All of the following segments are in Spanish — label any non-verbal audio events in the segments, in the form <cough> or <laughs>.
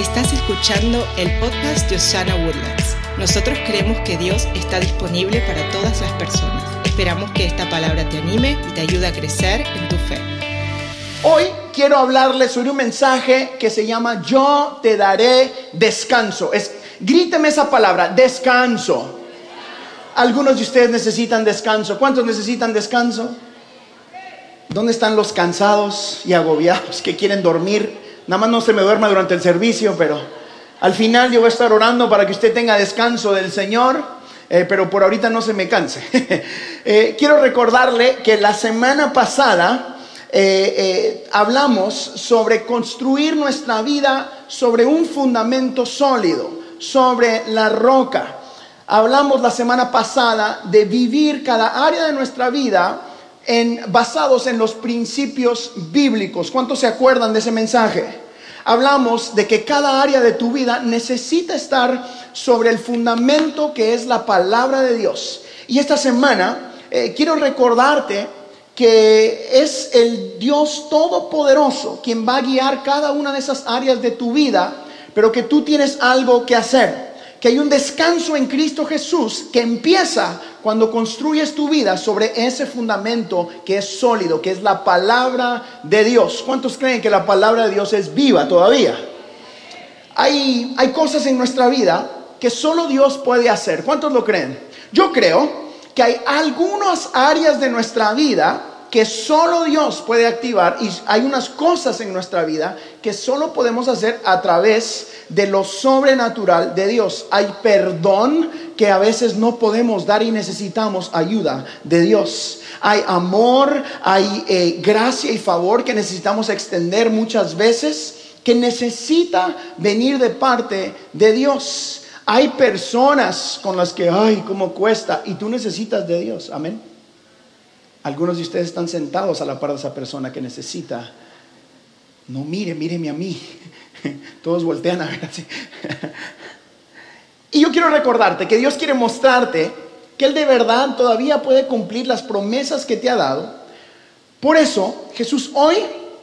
Estás escuchando el podcast de Osana Woodlands. Nosotros creemos que Dios está disponible para todas las personas. Esperamos que esta palabra te anime y te ayude a crecer en tu fe. Hoy quiero hablarles sobre un mensaje que se llama Yo te daré descanso. Es, gríteme esa palabra, descanso. Algunos de ustedes necesitan descanso. ¿Cuántos necesitan descanso? ¿Dónde están los cansados y agobiados que quieren dormir? Nada más no se me duerma durante el servicio, pero al final yo voy a estar orando para que usted tenga descanso del Señor, eh, pero por ahorita no se me canse. <laughs> Eh, quiero recordarle que la semana pasada eh, hablamos sobre construir nuestra vida sobre un fundamento sólido, sobre la roca. Hablamos la semana pasada de vivir cada área de nuestra vida en, basados en los principios bíblicos. ¿Cuántos se acuerdan de ese mensaje? Hablamos de que cada área de tu vida necesita estar sobre el fundamento que es la palabra de Dios. Y esta semana eh, quiero recordarte que es el Dios todopoderoso quien va a guiar cada una de esas áreas de tu vida, pero que tú tienes algo que hacer que hay un descanso en Cristo Jesús que empieza cuando construyes tu vida sobre ese fundamento que es sólido, que es la palabra de Dios. ¿Cuántos creen que la palabra de Dios es viva todavía? Hay, hay cosas en nuestra vida que solo Dios puede hacer. ¿Cuántos lo creen? Yo creo que hay algunas áreas de nuestra vida que solo Dios puede activar y hay unas cosas en nuestra vida que solo podemos hacer a través de lo sobrenatural de Dios. Hay perdón que a veces no podemos dar y necesitamos ayuda de Dios. Hay amor, hay eh, gracia y favor que necesitamos extender muchas veces que necesita venir de parte de Dios. Hay personas con las que, ay, cómo cuesta, y tú necesitas de Dios. Amén. Algunos de ustedes están sentados a la par de esa persona que necesita. No mire, míreme a mí. <laughs> Todos voltean a ver así. <laughs> Y yo quiero recordarte que Dios quiere mostrarte que Él de verdad todavía puede cumplir las promesas que te ha dado. Por eso Jesús hoy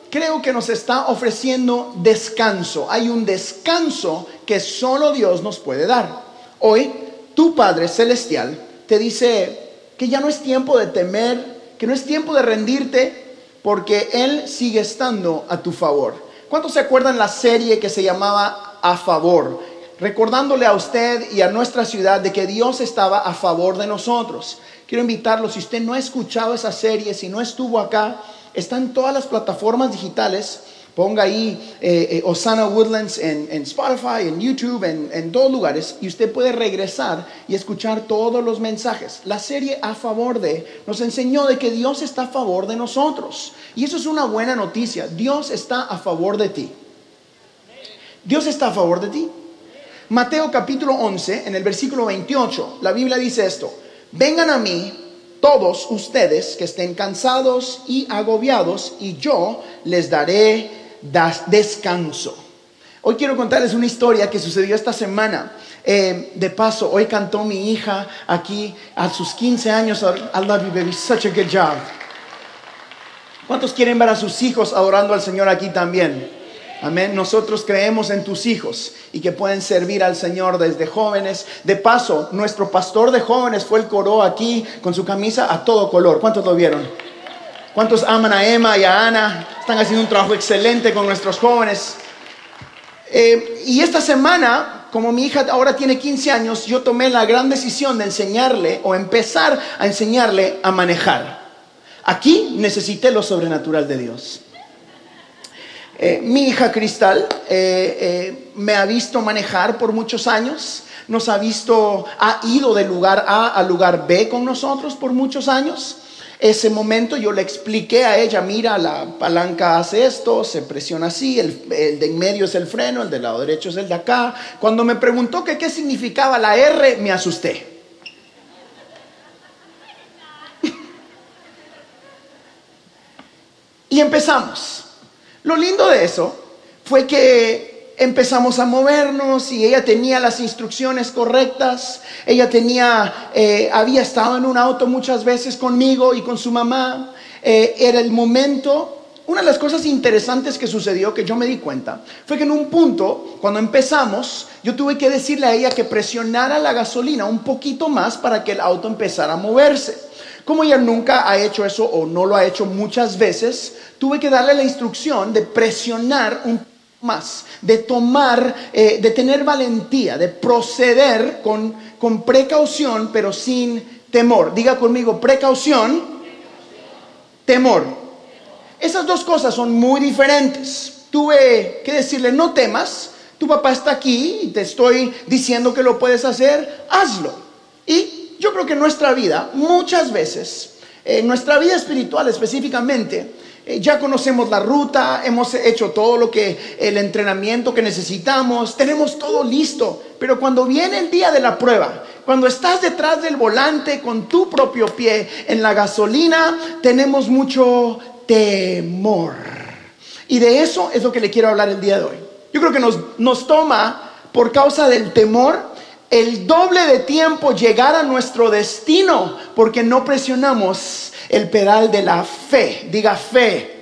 creo que nos está ofreciendo descanso. Hay un descanso que solo Dios nos puede dar. Hoy tu Padre Celestial te dice que ya no es tiempo de temer que no es tiempo de rendirte porque Él sigue estando a tu favor. ¿Cuántos se acuerdan la serie que se llamaba A Favor? Recordándole a usted y a nuestra ciudad de que Dios estaba a favor de nosotros. Quiero invitarlo, si usted no ha escuchado esa serie, si no estuvo acá, está en todas las plataformas digitales Ponga ahí eh, eh, Osana Woodlands en, Spotify, en YouTube, en, en, todos lugares y usted puede regresar y escuchar todos los mensajes. La serie a favor de nos enseñó de que Dios está a favor de nosotros. Y eso es una buena noticia. Dios está a favor de ti. Dios está a favor de ti. Mateo capítulo 11, en el versículo 28, la Biblia dice esto. Vengan a mí todos ustedes que estén cansados y agobiados y yo les daré descanso. Hoy quiero contarles una historia que sucedió esta semana. Eh, de paso, hoy cantó mi hija aquí a sus 15 años. I love you, baby. Such a good job. ¿Cuántos quieren ver a sus hijos adorando al Señor aquí también? Amén. Nosotros creemos en tus hijos y que pueden servir al Señor desde jóvenes. De paso, nuestro pastor de jóvenes fue el coro aquí con su camisa a todo color. ¿Cuántos lo vieron? ¿Cuántos aman a Emma y a Ana? Están haciendo un trabajo excelente con nuestros jóvenes. Eh, y esta semana, como mi hija ahora tiene 15 años, yo tomé la gran decisión de enseñarle o empezar a enseñarle a manejar. Aquí necesité lo sobrenatural de Dios. Eh, mi hija Cristal eh, me ha visto manejar por muchos años, nos ha visto, ha ido del lugar A al lugar B con nosotros por muchos años. Ese momento yo le expliqué a ella, mira, la palanca hace esto, se presiona así, el, de en medio es el freno, el del lado derecho es el de acá. Cuando me preguntó que qué significaba la R, me asusté. <laughs> y empezamos. Lo lindo de eso fue que empezamos a movernos y ella tenía las instrucciones correctas. Ella tenía, eh, había estado en un auto muchas veces conmigo y con su mamá. Eh, era el momento una de las cosas interesantes que sucedió, que yo me di cuenta, fue que en un punto, cuando empezamos, yo tuve que decirle a ella que presionara la gasolina un poquito más para que el auto empezara a moverse. Como ella nunca ha hecho eso o no lo ha hecho muchas veces, tuve que darle la instrucción de presionar un más, de tomar, eh, de tener valentía, de proceder con, con precaución, pero sin temor. Diga conmigo, precaución, temor. Esas dos cosas son muy diferentes. Tuve que decirle, no temas, tu papá está aquí y te estoy diciendo que lo puedes hacer, hazlo. Y yo creo que en nuestra vida, muchas veces, en nuestra vida espiritual específicamente, eh, ya conocemos la ruta, hemos hecho todo lo que el entrenamiento que necesitamos, tenemos todo listo, pero cuando viene el día de la prueba, cuando estás detrás del volante con tu propio pie en la gasolina, tenemos mucho temor. Y de eso es lo que le quiero hablar el día de hoy. Yo creo que nos, nos toma, por causa del temor, el doble de tiempo llegar a nuestro destino porque no presionamos el pedal de la fe. Diga fe.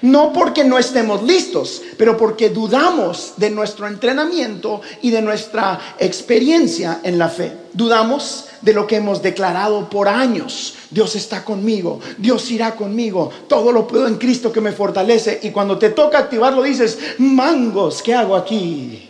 No porque no estemos listos, pero porque dudamos de nuestro entrenamiento y de nuestra experiencia en la fe. Dudamos de lo que hemos declarado por años. Dios está conmigo, Dios irá conmigo, todo lo puedo en Cristo que me fortalece. Y cuando te toca activarlo dices, mangos, ¿qué hago aquí?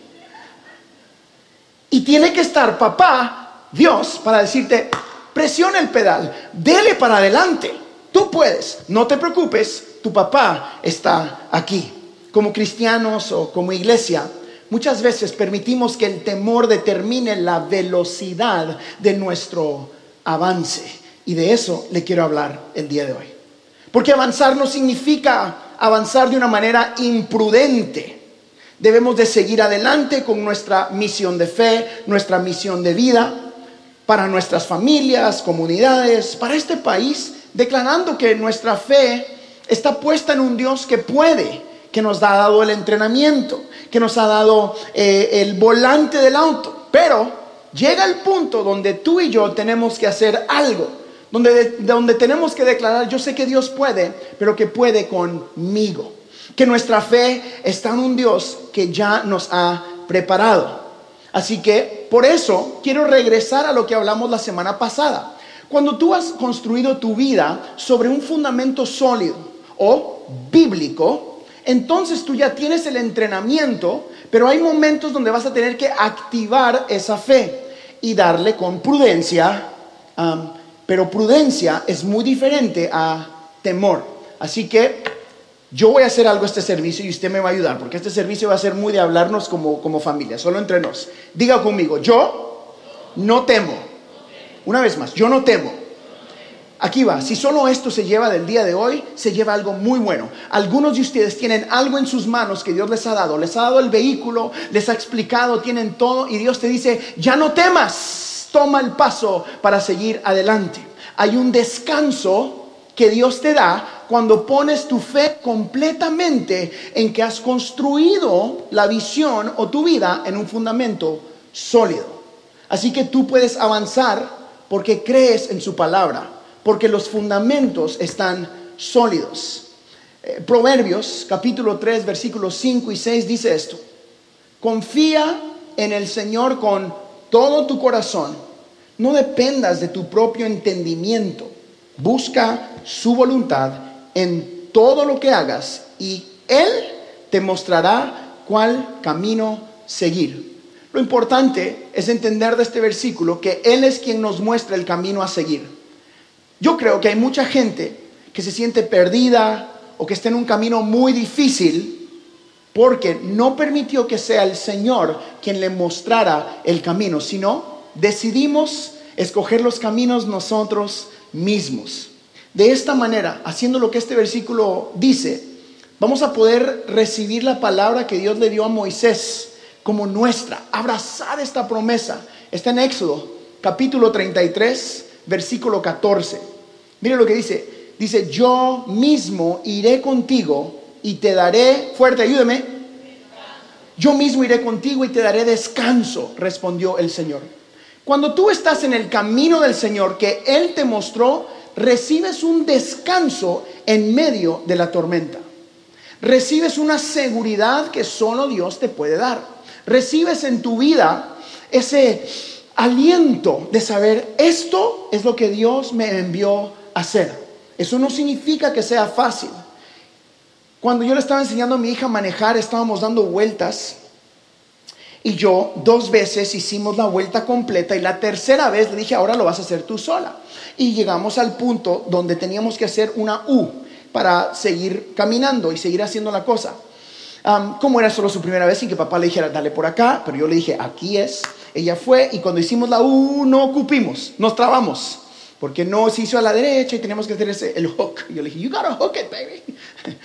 Y tiene que estar papá, Dios, para decirte, presiona el pedal, dele para adelante. Tú puedes, no te preocupes, tu papá está aquí. Como cristianos o como iglesia, muchas veces permitimos que el temor determine la velocidad de nuestro avance. Y de eso le quiero hablar el día de hoy. Porque avanzar no significa avanzar de una manera imprudente. Debemos de seguir adelante con nuestra misión de fe, nuestra misión de vida, para nuestras familias, comunidades, para este país, declarando que nuestra fe está puesta en un Dios que puede, que nos ha dado el entrenamiento, que nos ha dado eh, el volante del auto. Pero llega el punto donde tú y yo tenemos que hacer algo, donde, donde tenemos que declarar, yo sé que Dios puede, pero que puede conmigo. Que nuestra fe está en un Dios que ya nos ha preparado. Así que por eso quiero regresar a lo que hablamos la semana pasada. Cuando tú has construido tu vida sobre un fundamento sólido o bíblico, entonces tú ya tienes el entrenamiento, pero hay momentos donde vas a tener que activar esa fe y darle con prudencia, pero prudencia es muy diferente a temor. Así que yo voy a hacer algo este servicio y usted me va a ayudar, porque este servicio va a ser muy de hablarnos como, como familia, solo entre nos. Diga conmigo, yo no temo. Una vez más, yo no temo. Aquí va, si solo esto se lleva del día de hoy, se lleva algo muy bueno. Algunos de ustedes tienen algo en sus manos que Dios les ha dado. Les ha dado el vehículo, les ha explicado, tienen todo y Dios te dice, ya no temas, toma el paso para seguir adelante. Hay un descanso que Dios te da cuando pones tu fe completamente en que has construido la visión o tu vida en un fundamento sólido. Así que tú puedes avanzar porque crees en su palabra porque los fundamentos están sólidos. Eh, Proverbios capítulo 3 versículos 5 y 6 dice esto. Confía en el Señor con todo tu corazón. No dependas de tu propio entendimiento. Busca su voluntad en todo lo que hagas y Él te mostrará cuál camino seguir. Lo importante es entender de este versículo que Él es quien nos muestra el camino a seguir. Yo creo que hay mucha gente que se siente perdida o que está en un camino muy difícil porque no permitió que sea el Señor quien le mostrara el camino, sino decidimos escoger los caminos nosotros mismos. De esta manera, haciendo lo que este versículo dice, vamos a poder recibir la palabra que Dios le dio a Moisés como nuestra, abrazar esta promesa. Está en Éxodo capítulo 33, versículo 14. Mire lo que dice. Dice, yo mismo iré contigo y te daré, fuerte, ayúdeme. Yo mismo iré contigo y te daré descanso, respondió el Señor. Cuando tú estás en el camino del Señor que Él te mostró, recibes un descanso en medio de la tormenta. Recibes una seguridad que solo Dios te puede dar. Recibes en tu vida ese aliento de saber, esto es lo que Dios me envió a hacer. Eso no significa que sea fácil. Cuando yo le estaba enseñando a mi hija a manejar, estábamos dando vueltas y yo dos veces hicimos la vuelta completa y la tercera vez le dije, ahora lo vas a hacer tú sola. Y llegamos al punto donde teníamos que hacer una U para seguir caminando y seguir haciendo la cosa. como era solo su primera vez sin que papá le dijera, dale por acá, pero yo le dije, aquí es. Ella fue y cuando hicimos la U no ocupimos, nos trabamos, porque no se hizo a la derecha y teníamos que hacer ese, el hook. Yo le dije, you gotta hook it, baby. <laughs>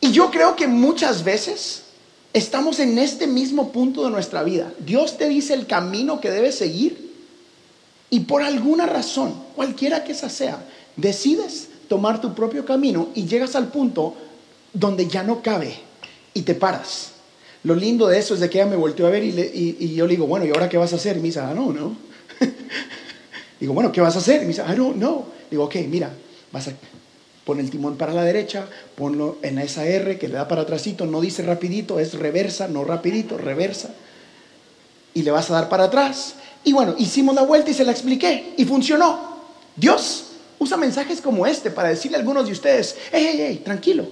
y yo creo que muchas veces Estamos en este mismo punto de nuestra vida. Dios te dice el camino que debes seguir y por alguna razón, cualquiera que sea, decides tomar tu propio camino y llegas al punto donde ya no cabe y te paras. Lo lindo de eso es de que ella me volteó a ver y, yo le digo, bueno, ¿y ahora qué vas a hacer? Y me dice, ah, no, no. <laughs> digo, bueno, ¿qué vas a hacer? Y me dice, ah, no, no. Digo, ok, mira, vas a Pon el timón para la derecha, ponlo en esa R que le da para atrásito, no dice rapidito, es reversa, no rapidito, reversa. Y le vas a dar para atrás. Y bueno, hicimos la vuelta y se la expliqué y funcionó. Dios usa mensajes como este para decirle a algunos de ustedes, hey, hey, hey, tranquilo.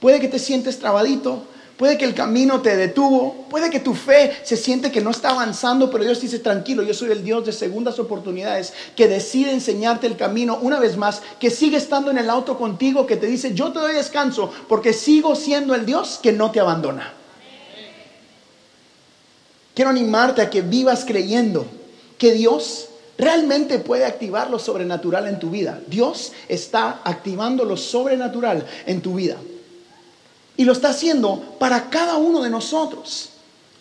Puede que te sientes trabadito, Puede que el camino te detuvo, puede que tu fe se siente que no está avanzando, pero Dios dice, tranquilo, yo soy el Dios de segundas oportunidades, que decide enseñarte el camino una vez más, que sigue estando en el auto contigo, que te dice, yo te doy descanso, porque sigo siendo el Dios que no te abandona. Quiero animarte a que vivas creyendo que Dios realmente puede activar lo sobrenatural en tu vida. Dios está activando lo sobrenatural en tu vida. Y lo está haciendo para cada uno de nosotros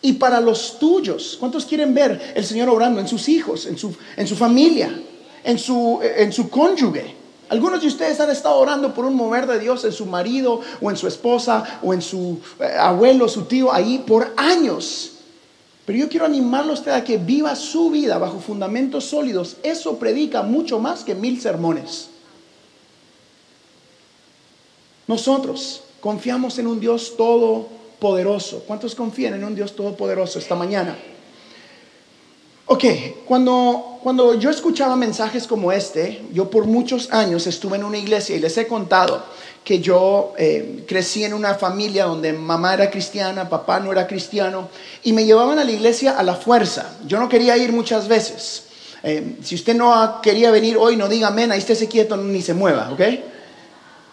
y para los tuyos. ¿Cuántos quieren ver el Señor obrando en sus hijos, en su, en su familia, en su, en su cónyuge? Algunos de ustedes han estado orando por un mover de Dios en su marido o en su esposa o en su eh, abuelo, su tío, ahí por años. Pero yo quiero animarlo a usted a que viva su vida bajo fundamentos sólidos. Eso predica mucho más que mil sermones. Nosotros Confiamos en un Dios todopoderoso. ¿Cuántos confían en un Dios todopoderoso esta mañana? Ok, cuando, cuando yo escuchaba mensajes como este, yo por muchos años estuve en una iglesia y les he contado que yo eh, crecí en una familia donde mamá era cristiana, papá no era cristiano, y me llevaban a la iglesia a la fuerza. Yo no quería ir muchas veces. Eh, si usted no quería venir hoy, no diga amén, ahí estése quieto ni se mueva, ¿ok?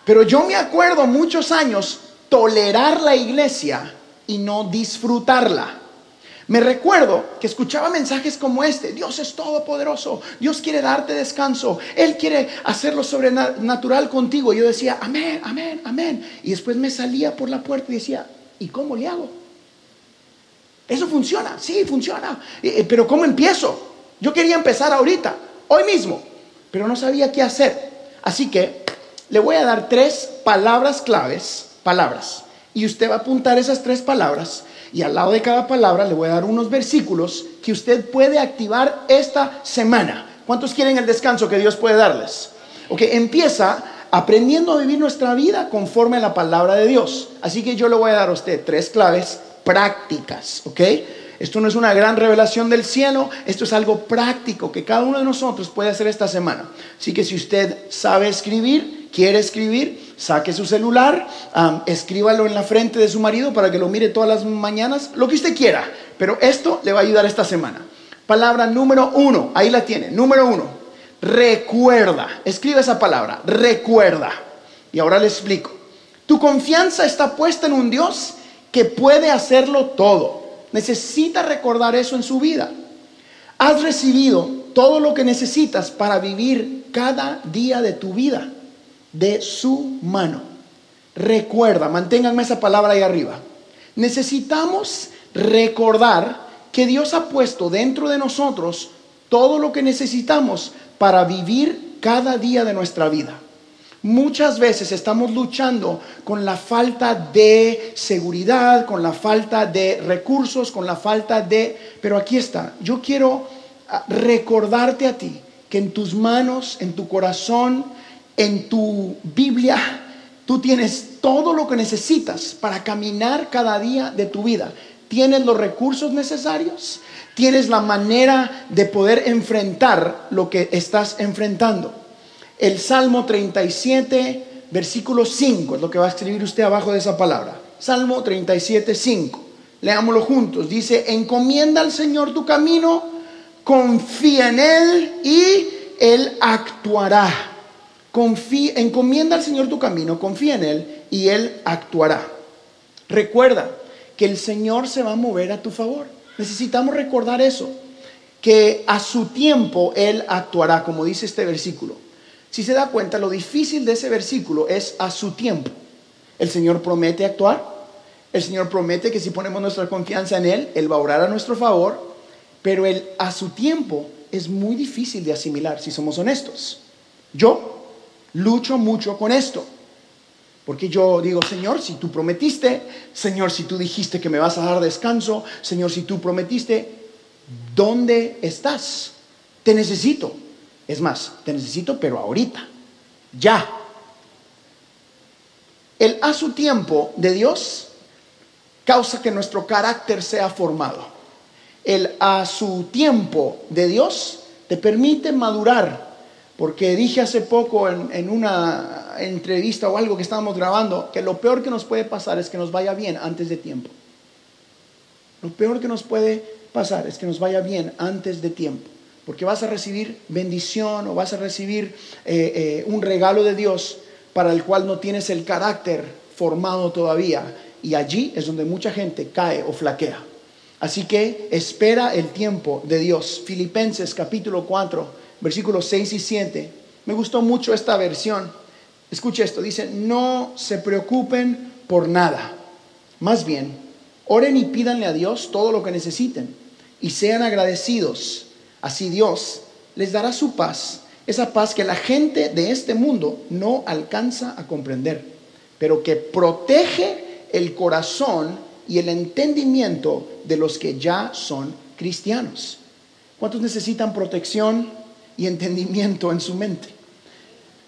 Pero yo me acuerdo muchos años tolerar la iglesia y no disfrutarla. Me recuerdo que escuchaba mensajes como este, Dios es todopoderoso, Dios quiere darte descanso, Él quiere hacerlo sobrenatural contigo. Y yo decía, amén, amén, amén. Y después me salía por la puerta y decía, ¿y cómo le hago? Eso funciona, sí, funciona. Eh, eh, pero ¿cómo empiezo? Yo quería empezar ahorita, hoy mismo, pero no sabía qué hacer. Así que le voy a dar tres palabras claves, palabras, y usted va a apuntar esas tres palabras y al lado de cada palabra le voy a dar unos versículos que usted puede activar esta semana. ¿Cuántos quieren el descanso que Dios puede darles? Ok, empieza aprendiendo a vivir nuestra vida conforme a la palabra de Dios. Así que yo le voy a dar a usted tres claves prácticas, ¿ok? Esto no es una gran revelación del cielo, esto es algo práctico que cada uno de nosotros puede hacer esta semana. Así que si usted sabe escribir, quiere escribir, saque su celular, escríbalo en la frente de su marido para que lo mire todas las mañanas, lo que usted quiera. Pero esto le va a ayudar esta semana. Palabra número uno, ahí la tiene, número uno, recuerda, escribe esa palabra, recuerda. Y ahora le explico. Tu confianza está puesta en un Dios que puede hacerlo todo. Necesita recordar eso en su vida. Has recibido todo lo que necesitas para vivir cada día de tu vida de su mano. Recuerda, manténganme esa palabra ahí arriba. Necesitamos recordar que Dios ha puesto dentro de nosotros todo lo que necesitamos para vivir cada día de nuestra vida. Muchas veces estamos luchando con la falta de seguridad, con la falta de recursos, con la falta de... Pero aquí está, yo quiero ah, recordarte a ti que en tus manos, en tu corazón, en tu Biblia Tú tienes todo lo que necesitas para caminar cada día de tu vida. Tienes los recursos necesarios, tienes la manera de poder enfrentar lo que estás enfrentando. El Salmo 37, versículo 5 es lo que va a escribir usted abajo de esa palabra. Salmo 37, 5. Leámoslo juntos. Dice, encomienda al Señor tu camino, confía en Él y Él actuará. Confía, encomienda al Señor tu camino, confía en Él y Él actuará. Recuerda que el Señor se va a mover a tu favor. Necesitamos recordar eso, que a su tiempo Él actuará, como dice este versículo. Si se da cuenta, lo difícil de ese versículo es a su tiempo. El Señor promete actuar, el Señor promete que si ponemos nuestra confianza en Él, Él va a orar a nuestro favor, pero Él a su tiempo es muy difícil de asimilar, si somos honestos. Yo lucho mucho con esto, porque yo digo, Señor, si tú prometiste, Señor, si tú dijiste que me vas a dar descanso, Señor, si tú prometiste, ¿dónde estás? Te necesito. Es más, te necesito, pero ahorita, ya. El a su tiempo de Dios causa que nuestro carácter sea formado. El a su tiempo de Dios te permite madurar. Porque dije hace poco en, una entrevista o algo que estábamos grabando que lo peor que nos puede pasar es que nos vaya bien antes de tiempo. Lo peor que nos puede pasar es que nos vaya bien antes de tiempo porque vas a recibir bendición o vas a recibir eh, eh, un regalo de Dios para el cual no tienes el carácter formado todavía. Y allí es donde mucha gente cae o flaquea. Así que espera el tiempo de Dios. Filipenses capítulo 4, versículos 6 y 7. Me gustó mucho esta versión. Escuche esto, dice, no se preocupen por nada. Más bien, oren y pídanle a Dios todo lo que necesiten y sean agradecidos Así Dios les dará su paz, esa paz que la gente de este mundo no alcanza a comprender, pero que protege el corazón y el entendimiento de los que ya son cristianos. ¿Cuántos necesitan protección y entendimiento en su mente?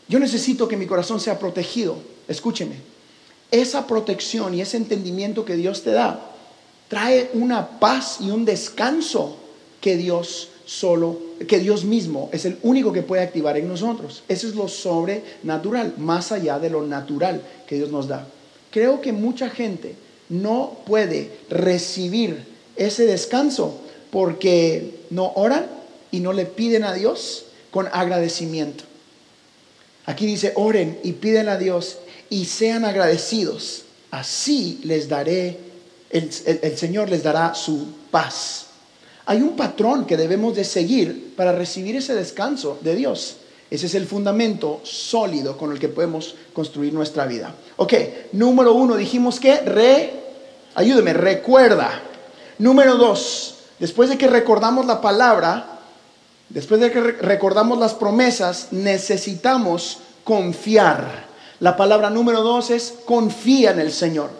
Yo necesito que mi corazón sea protegido. Escúcheme, esa protección y ese entendimiento que Dios te da trae una paz y un descanso que Dios solo, que Dios mismo es el único que puede activar en nosotros. Eso es lo sobrenatural, más allá de lo natural que Dios nos da. Creo que mucha gente no puede recibir ese descanso porque no oran y no le piden a Dios con agradecimiento. Aquí dice, oren y piden a Dios y sean agradecidos. Así les daré, el, el Señor les dará su paz. Hay un patrón que debemos de seguir para recibir ese descanso de Dios. Ese es el fundamento sólido con el que podemos construir nuestra vida. Ok, número uno, dijimos que re, ayúdeme, recuerda. Número dos, después de que recordamos la palabra, después de que recordamos las promesas, necesitamos confiar. La palabra número dos es confía en el Señor.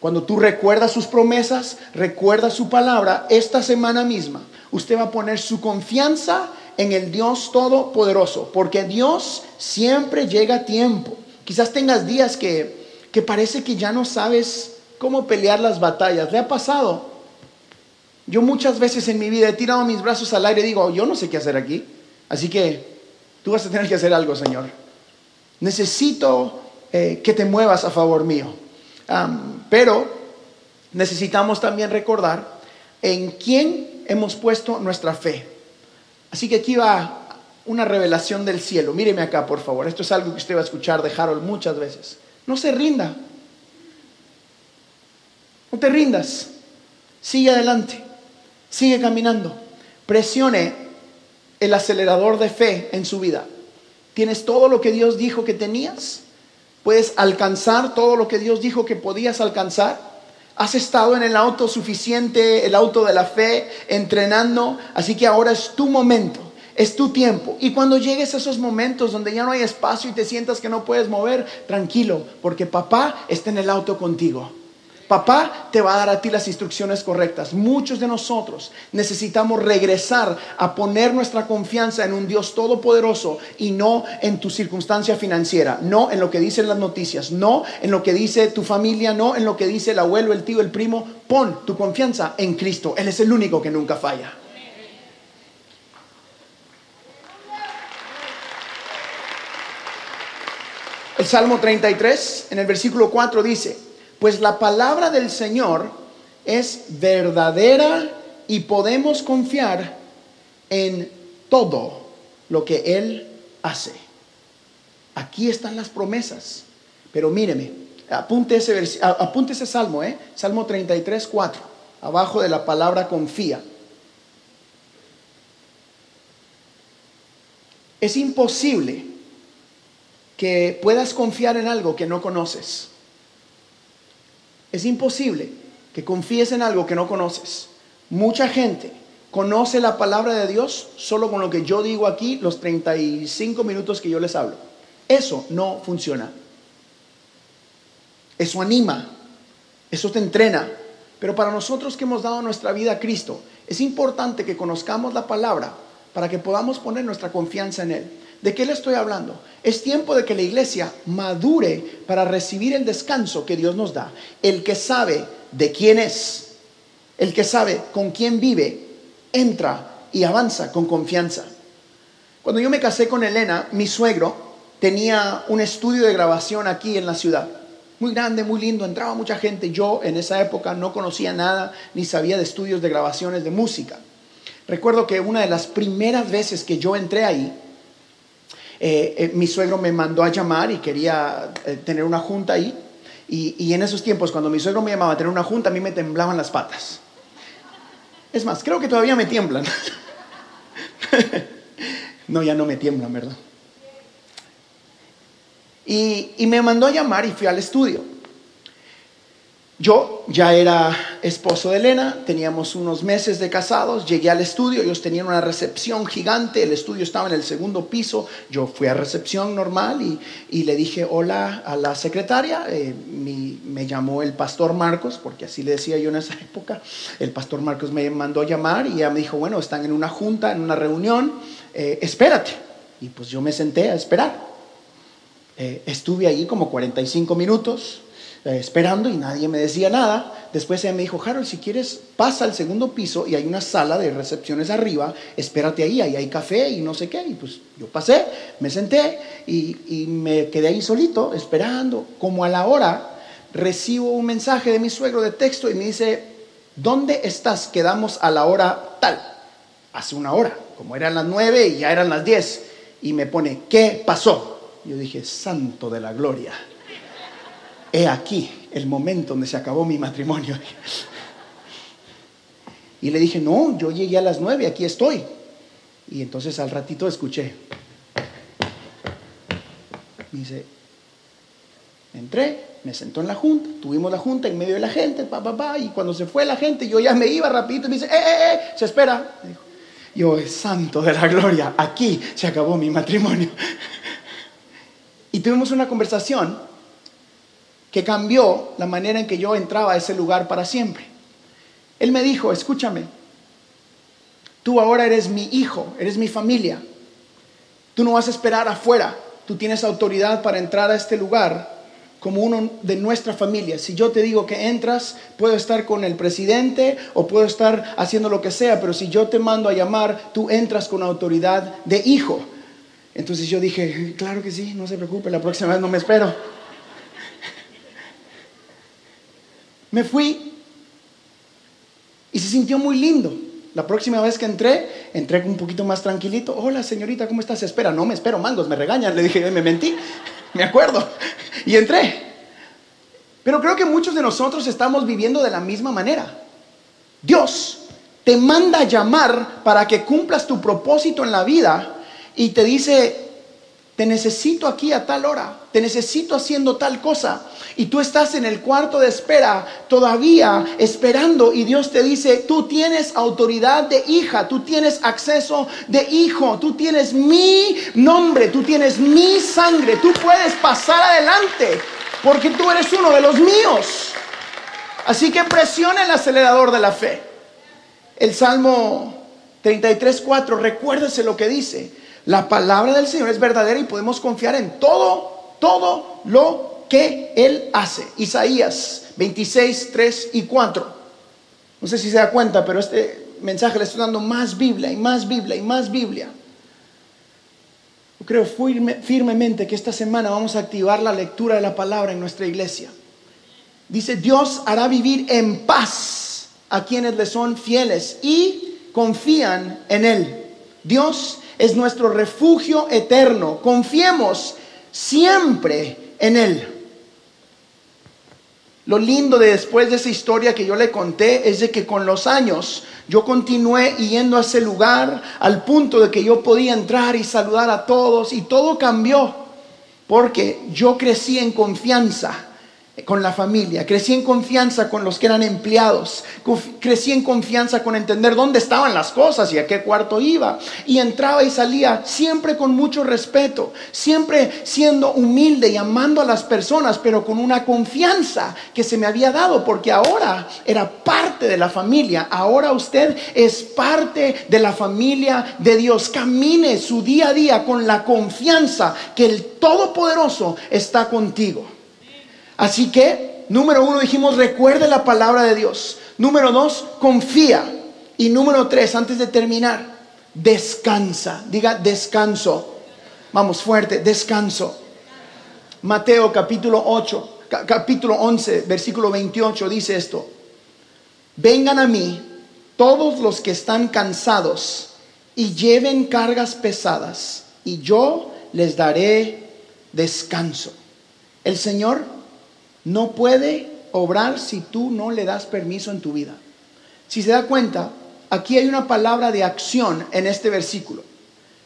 Cuando tú recuerdas sus promesas, recuerda su palabra, esta semana misma, usted va a poner su confianza en el Dios Todopoderoso, porque Dios siempre llega a tiempo. Quizás tengas días que, que parece que ya no sabes cómo pelear las batallas. ¿Le ha pasado? Yo muchas veces en mi vida he tirado mis brazos al aire y digo, yo no sé qué hacer aquí. Así que tú vas a tener que hacer algo, Señor. Necesito eh, que te muevas a favor mío pero necesitamos también recordar en quién hemos puesto nuestra fe. Así que aquí va una revelación del cielo. Míreme acá, por favor. Esto es algo que usted va a escuchar de Harold muchas veces. No se rinda. No te rindas. Sigue adelante. Sigue caminando. Presione el acelerador de fe en su vida. ¿Tienes todo lo que Dios dijo que tenías? ¿Puedes alcanzar todo lo que Dios dijo que podías alcanzar? Has estado en el auto suficiente, el auto de la fe, entrenando, así que ahora es tu momento, es tu tiempo. Y cuando llegues a esos momentos donde ya no hay espacio y te sientas que no puedes mover, tranquilo, porque papá está en el auto contigo. Papá te va a dar a ti las instrucciones correctas. Muchos de nosotros necesitamos regresar a poner nuestra confianza en un Dios todopoderoso y no en tu circunstancia financiera, no en lo que dicen las noticias, no en lo que dice tu familia, no en lo que dice el abuelo, el tío, el primo. Pon tu confianza en Cristo. Él es el único que nunca falla. El Salmo 33, en el versículo 4 dice, pues la palabra del Señor es verdadera y podemos confiar en todo lo que Él hace. Aquí están las promesas. Pero míreme, apunte ese, apunte ese salmo, ¿eh? Salmo 33, 4, abajo de la palabra confía. Es imposible que puedas confiar en algo que no conoces. Es imposible que confíes en algo que no conoces. Mucha gente conoce la palabra de Dios solo con lo que yo digo aquí los 35 minutos que yo les hablo. Eso no funciona. Eso anima, eso te entrena. Pero para nosotros que hemos dado nuestra vida a Cristo, es importante que conozcamos la palabra para que podamos poner nuestra confianza en Él. ¿De qué le estoy hablando? Es tiempo de que la iglesia madure para recibir el descanso que Dios nos da. El que sabe de quién es, el que sabe con quién vive, entra y avanza con confianza. Cuando yo me casé con Elena, mi suegro tenía un estudio de grabación aquí en la ciudad. Muy grande, muy lindo, entraba mucha gente. Yo en esa época no conocía nada ni sabía de estudios de grabaciones de música. Recuerdo que una de las primeras veces que yo entré ahí, eh, eh, mi suegro me mandó a llamar y quería eh, tener una junta ahí. Y, en esos tiempos, cuando mi suegro me llamaba a tener una junta, a mí me temblaban las patas. Es más, creo que todavía me tiemblan. <laughs> no, ya no me tiemblan, ¿verdad? Y me mandó a llamar y fui al estudio. Yo ya era esposo de Elena, teníamos unos meses de casados, llegué al estudio, ellos tenían una recepción gigante, el estudio estaba en el segundo piso, yo fui a recepción normal y, le dije hola a la secretaria, eh, me llamó el pastor Marcos, porque así le decía yo en esa época, el pastor Marcos me mandó a llamar y ella me dijo, bueno, están en una junta, en una reunión, eh, espérate. Y pues yo me senté a esperar. Eh, estuve allí como 45 minutos eh, esperando y nadie me decía nada. Después ella me dijo, Harold, si quieres, pasa al segundo piso y hay una sala de recepciones arriba, espérate ahí, ahí hay café y no sé qué. Y pues yo pasé, me senté y, y me quedé ahí solito, esperando. Como a la hora, recibo un mensaje de mi suegro de texto y me dice, ¿dónde estás? Quedamos a la hora tal. Hace una hora, como eran las nueve y ya eran las diez. Y me pone, ¿qué pasó? Yo dije, santo de la gloria he aquí el momento donde se acabó mi matrimonio. <laughs> Y le dije, no, yo llegué a las nueve, aquí estoy. Y entonces al ratito escuché. Me dice, entré, me sentó en la junta, tuvimos la junta en medio de la gente, pa, pa, pa, y cuando se fue la gente, yo ya me iba rapidito y me dice, eh, eh, eh, se espera. yo, santo de la gloria, aquí se acabó mi matrimonio. <laughs> Y tuvimos una conversación que cambió la manera en que yo entraba a ese lugar para siempre. Él me dijo, escúchame, tú ahora eres mi hijo, eres mi familia. Tú no vas a esperar afuera, tú tienes autoridad para entrar a este lugar como uno de nuestra familia. Si yo te digo que entras, puedo estar con el presidente o puedo estar haciendo lo que sea, pero si yo te mando a llamar, tú entras con autoridad de hijo. Entonces yo dije, claro que sí, no se preocupe, la próxima vez no me espero. Me fui y se sintió muy lindo. La próxima vez que entré, entré un poquito más tranquilito. Hola, señorita, ¿cómo estás? Espera, no me espero, mangos, me regañan. Le dije, me mentí, me acuerdo. <laughs> Y entré. Pero creo que muchos de nosotros estamos viviendo de la misma manera. Dios te manda a llamar para que cumplas tu propósito en la vida y te dice, te necesito aquí a tal hora, te necesito haciendo tal cosa y tú estás en el cuarto de espera todavía esperando y Dios te dice, tú tienes autoridad de hija, tú tienes acceso de hijo, tú tienes mi nombre, tú tienes mi sangre, tú puedes pasar adelante porque tú eres uno de los míos. Así que presiona el acelerador de la fe. El Salmo 33.4, recuérdese lo que dice. La palabra del Señor es verdadera y podemos confiar en todo, todo lo que Él hace. Isaías 26, 3 y 4. No sé si se da cuenta, pero este mensaje le estoy dando más Biblia y más Biblia y más Biblia. Yo creo firmemente que esta semana vamos a activar la lectura de la palabra en nuestra iglesia. Dice, Dios hará vivir en paz a quienes le son fieles y confían en Él. Dios es nuestro refugio eterno. Confiemos siempre en Él. Lo lindo de después de esa historia que yo le conté es de que con los años yo continué yendo a ese lugar al punto de que yo podía entrar y saludar a todos y todo cambió porque yo crecí en confianza con la familia, crecí en confianza con los que eran empleados, crecí en confianza con entender dónde estaban las cosas y a qué cuarto iba. Y entraba y salía siempre con mucho respeto, siempre siendo humilde y amando a las personas, pero con una confianza que se me había dado, porque ahora era parte de la familia, ahora usted es parte de la familia de Dios. Camine su día a día con la confianza que el Todopoderoso está contigo. Así que, número uno, dijimos, recuerde la palabra de Dios. Número dos, confía. Y número tres, antes de terminar, descansa. Diga descanso. Vamos fuerte, descanso. Mateo capítulo 8, capítulo 11, versículo 28 dice esto. Vengan a mí todos los que están cansados y lleven cargas pesadas y yo les daré descanso. El Señor no puede obrar si tú no le das permiso en tu vida. Si se da cuenta, aquí hay una palabra de acción en este versículo.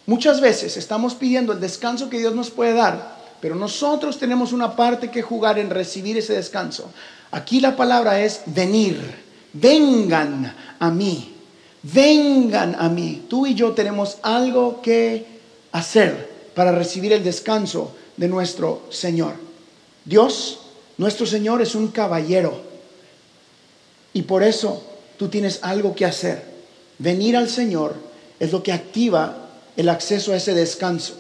Muchas veces estamos pidiendo el descanso que Dios nos puede dar, pero nosotros tenemos una parte que jugar en recibir ese descanso. Aquí la palabra es venir, vengan a mí, vengan a mí. Tú y yo tenemos algo que hacer para recibir el descanso de nuestro Señor. Dios nuestro Señor es un caballero y por eso tú tienes algo que hacer. Venir al Señor es lo que activa el acceso a ese descanso.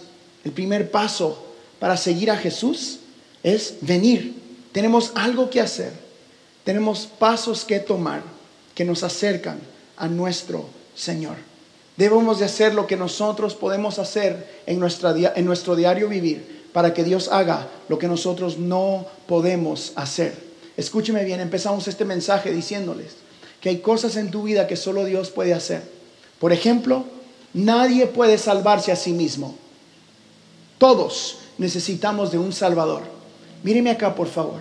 El primer paso para seguir a Jesús es venir. Tenemos algo que hacer. Tenemos pasos que tomar que nos acercan a nuestro Señor. Debemos de hacer lo que nosotros podemos hacer en, nuestra, en nuestro diario vivir para que Dios haga lo que nosotros no podemos hacer. Escúcheme bien, empezamos este mensaje diciéndoles que hay cosas en tu vida que solo Dios puede hacer. Por ejemplo, nadie puede salvarse a sí mismo. Todos necesitamos de un Salvador. Míreme acá, por favor.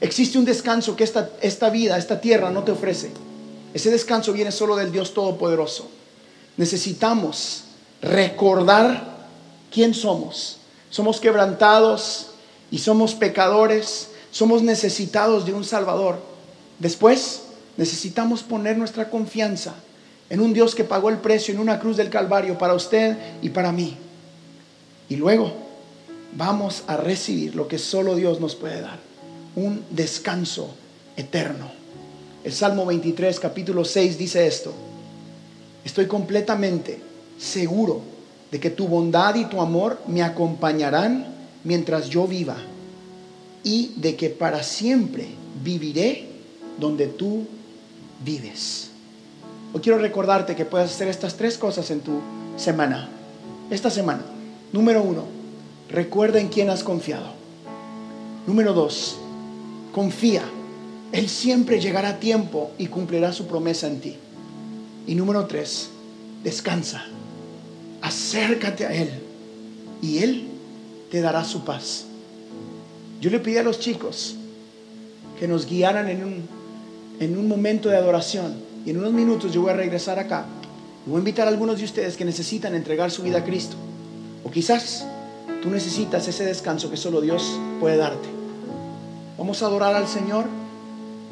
Existe un descanso que esta, esta vida, esta tierra no te ofrece. Ese descanso viene solo del Dios Todopoderoso. Necesitamos recordar quién somos somos quebrantados y somos pecadores, somos necesitados de un Salvador. Después necesitamos poner nuestra confianza en un Dios que pagó el precio en una cruz del Calvario para usted y para mí. Y luego vamos a recibir lo que solo Dios nos puede dar, un descanso eterno. El Salmo 23, capítulo 6 dice esto, estoy completamente seguro de que tu bondad y tu amor me acompañarán mientras yo viva y de que para siempre viviré donde tú vives. Hoy quiero recordarte que puedes hacer estas tres cosas en tu semana. Esta semana. Número uno, recuerda en quién has confiado. Número dos, confía. Él siempre llegará a tiempo y cumplirá su promesa en ti. Y número tres, descansa acércate a Él y Él te dará su paz. Yo le pedí a los chicos que nos guiaran en un, en un momento de adoración y en unos minutos yo voy a regresar acá. voy a invitar a algunos de ustedes que necesitan entregar su vida a Cristo. O quizás tú necesitas ese descanso que solo Dios puede darte. Vamos a adorar al Señor,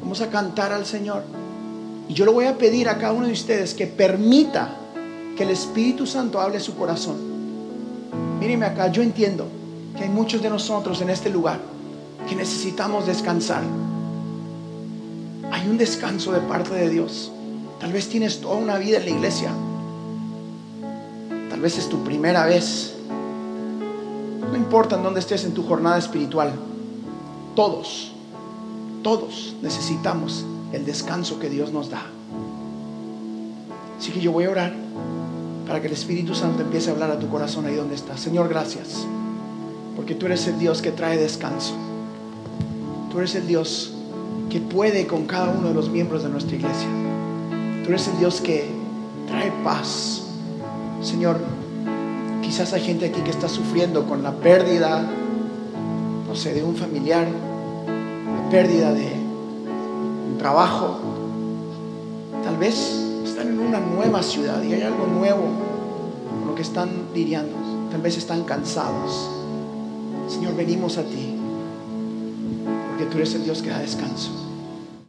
vamos a cantar al Señor. Y yo le voy a pedir a cada uno de ustedes que permita que el Espíritu Santo hable su corazón. Míreme acá, yo entiendo que hay muchos de nosotros en este lugar que necesitamos descansar. hay un descanso de parte de Dios. Tal vez tienes toda una vida en la iglesia. Tal vez es tu primera vez. No importa en dónde estés en tu jornada espiritual. Todos, todos necesitamos el descanso que Dios nos da. Así que yo voy a orar para que el Espíritu Santo empiece a hablar a tu corazón ahí donde estás. Señor, gracias. Porque tú eres el Dios que trae descanso. Tú eres el Dios que puede con cada uno de los miembros de nuestra iglesia. Tú eres el Dios que trae paz. Señor, quizás hay gente aquí que está sufriendo con la pérdida, no sé, de un familiar, la pérdida de un trabajo. Tal vez están en una nueva ciudad y hay algo nuevo con lo que están lidiando. Tal vez están cansados. Señor, venimos a ti porque tú eres el Dios que da descanso.